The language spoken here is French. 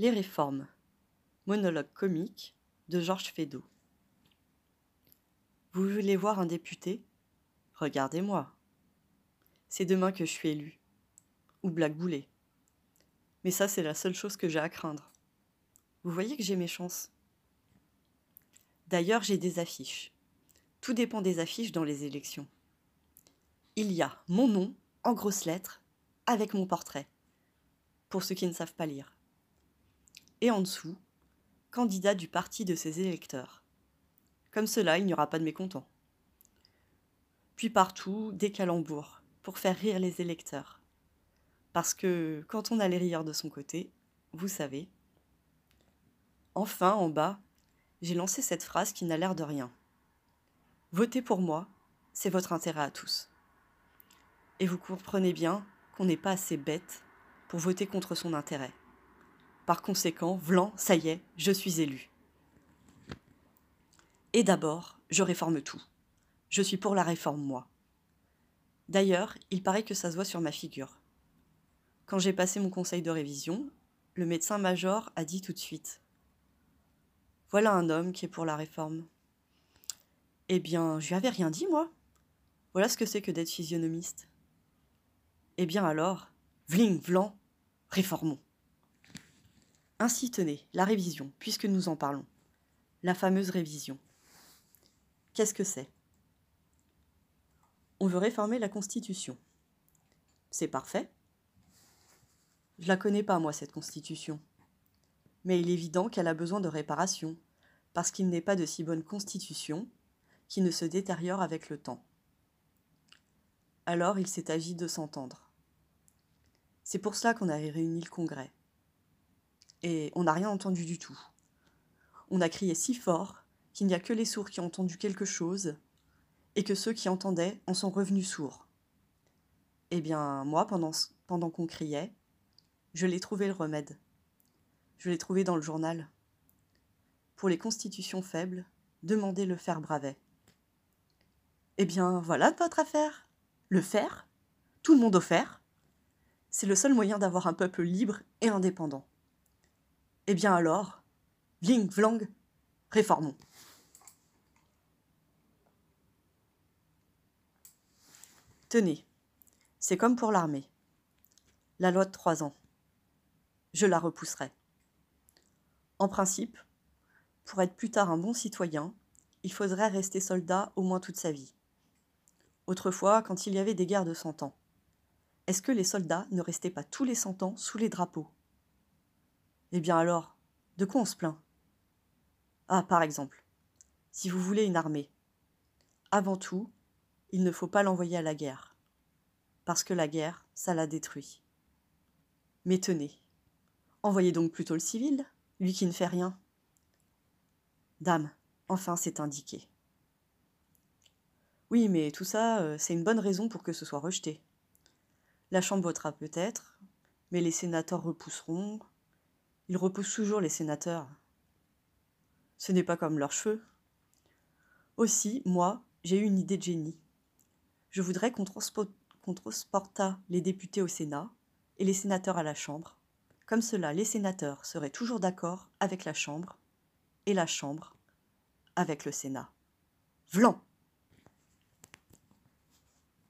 Les réformes. Monologue comique de Georges Feydeau. Vous voulez voir un député? Regardez-moi. C'est demain que je suis élu. Ou Black Boulet. Mais ça, c'est la seule chose que j'ai à craindre. Vous voyez que j'ai mes chances. D'ailleurs, j'ai des affiches. Tout dépend des affiches dans les élections. Il y a mon nom, en grosses lettres, avec mon portrait, pour ceux qui ne savent pas lire. Et en dessous, candidat du parti de ses électeurs. Comme cela, il n'y aura pas de mécontents. Puis partout, des calembours, pour faire rire les électeurs. Parce que quand on a les rieurs de son côté, vous savez. Enfin, en bas, j'ai lancé cette phrase qui n'a l'air de rien. Votez pour moi, c'est votre intérêt à tous. Et vous comprenez bien qu'on n'est pas assez bête pour voter contre son intérêt. Par conséquent, Vlan, ça y est, je suis élu. Et d'abord, je réforme tout. Je suis pour la réforme, moi. D'ailleurs, il paraît que ça se voit sur ma figure. Quand j'ai passé mon conseil de révision, le médecin-major a dit tout de suite Voilà un homme qui est pour la réforme. Eh bien, je lui avais rien dit, moi. Voilà ce que c'est que d'être physionomiste. Eh bien alors, vling, vlan, réformons. Ainsi tenez, la révision, puisque nous en parlons. La fameuse révision. Qu'est-ce que c'est? On veut réformer la Constitution. C'est parfait. Je la connais pas, moi, cette Constitution. Mais il est évident qu'elle a besoin de réparation, parce qu'il n'est pas de si bonne Constitution qui ne se détériore avec le temps. Alors il s'est agi de s'entendre. C'est pour cela qu'on a réuni le congrès. Et on n'a rien entendu du tout. On a crié si fort qu'il n'y a que les sourds qui ont entendu quelque chose, et que ceux qui entendaient en sont revenus sourds. Eh bien, moi, pendant, qu'on criait, je l'ai trouvé le remède. Je l'ai trouvé dans le journal. Pour les constitutions faibles, demandez le fer bravet. Eh bien, voilà votre affaire. Le fer Tout le monde au fer c'est le seul moyen d'avoir un peuple libre et indépendant. Eh bien alors, vling vlang, réformons. Tenez, c'est comme pour l'armée. La loi de trois ans. Je la repousserai. En principe, pour être plus tard un bon citoyen, il faudrait rester soldat au moins toute sa vie. Autrefois, quand il y avait des guerres de cent ans. Est-ce que les soldats ne restaient pas tous les cent ans sous les drapeaux? Eh bien alors, de quoi on se plaint? Ah, par exemple, si vous voulez une armée, avant tout, il ne faut pas l'envoyer à la guerre, parce que la guerre, ça la détruit. Mais tenez, envoyez donc plutôt le civil, lui qui ne fait rien. Dame, enfin c'est indiqué. Oui, mais tout ça, euh, c'est une bonne raison pour que ce soit rejeté. La Chambre votera peut-être, mais les sénateurs repousseront. Ils repoussent toujours les sénateurs. Ce n'est pas comme leurs cheveux. Aussi, moi, j'ai eu une idée de génie. Je voudrais qu'on transportât les députés au Sénat et les sénateurs à la Chambre. Comme cela, les sénateurs seraient toujours d'accord avec la Chambre et la Chambre avec le Sénat. Vlan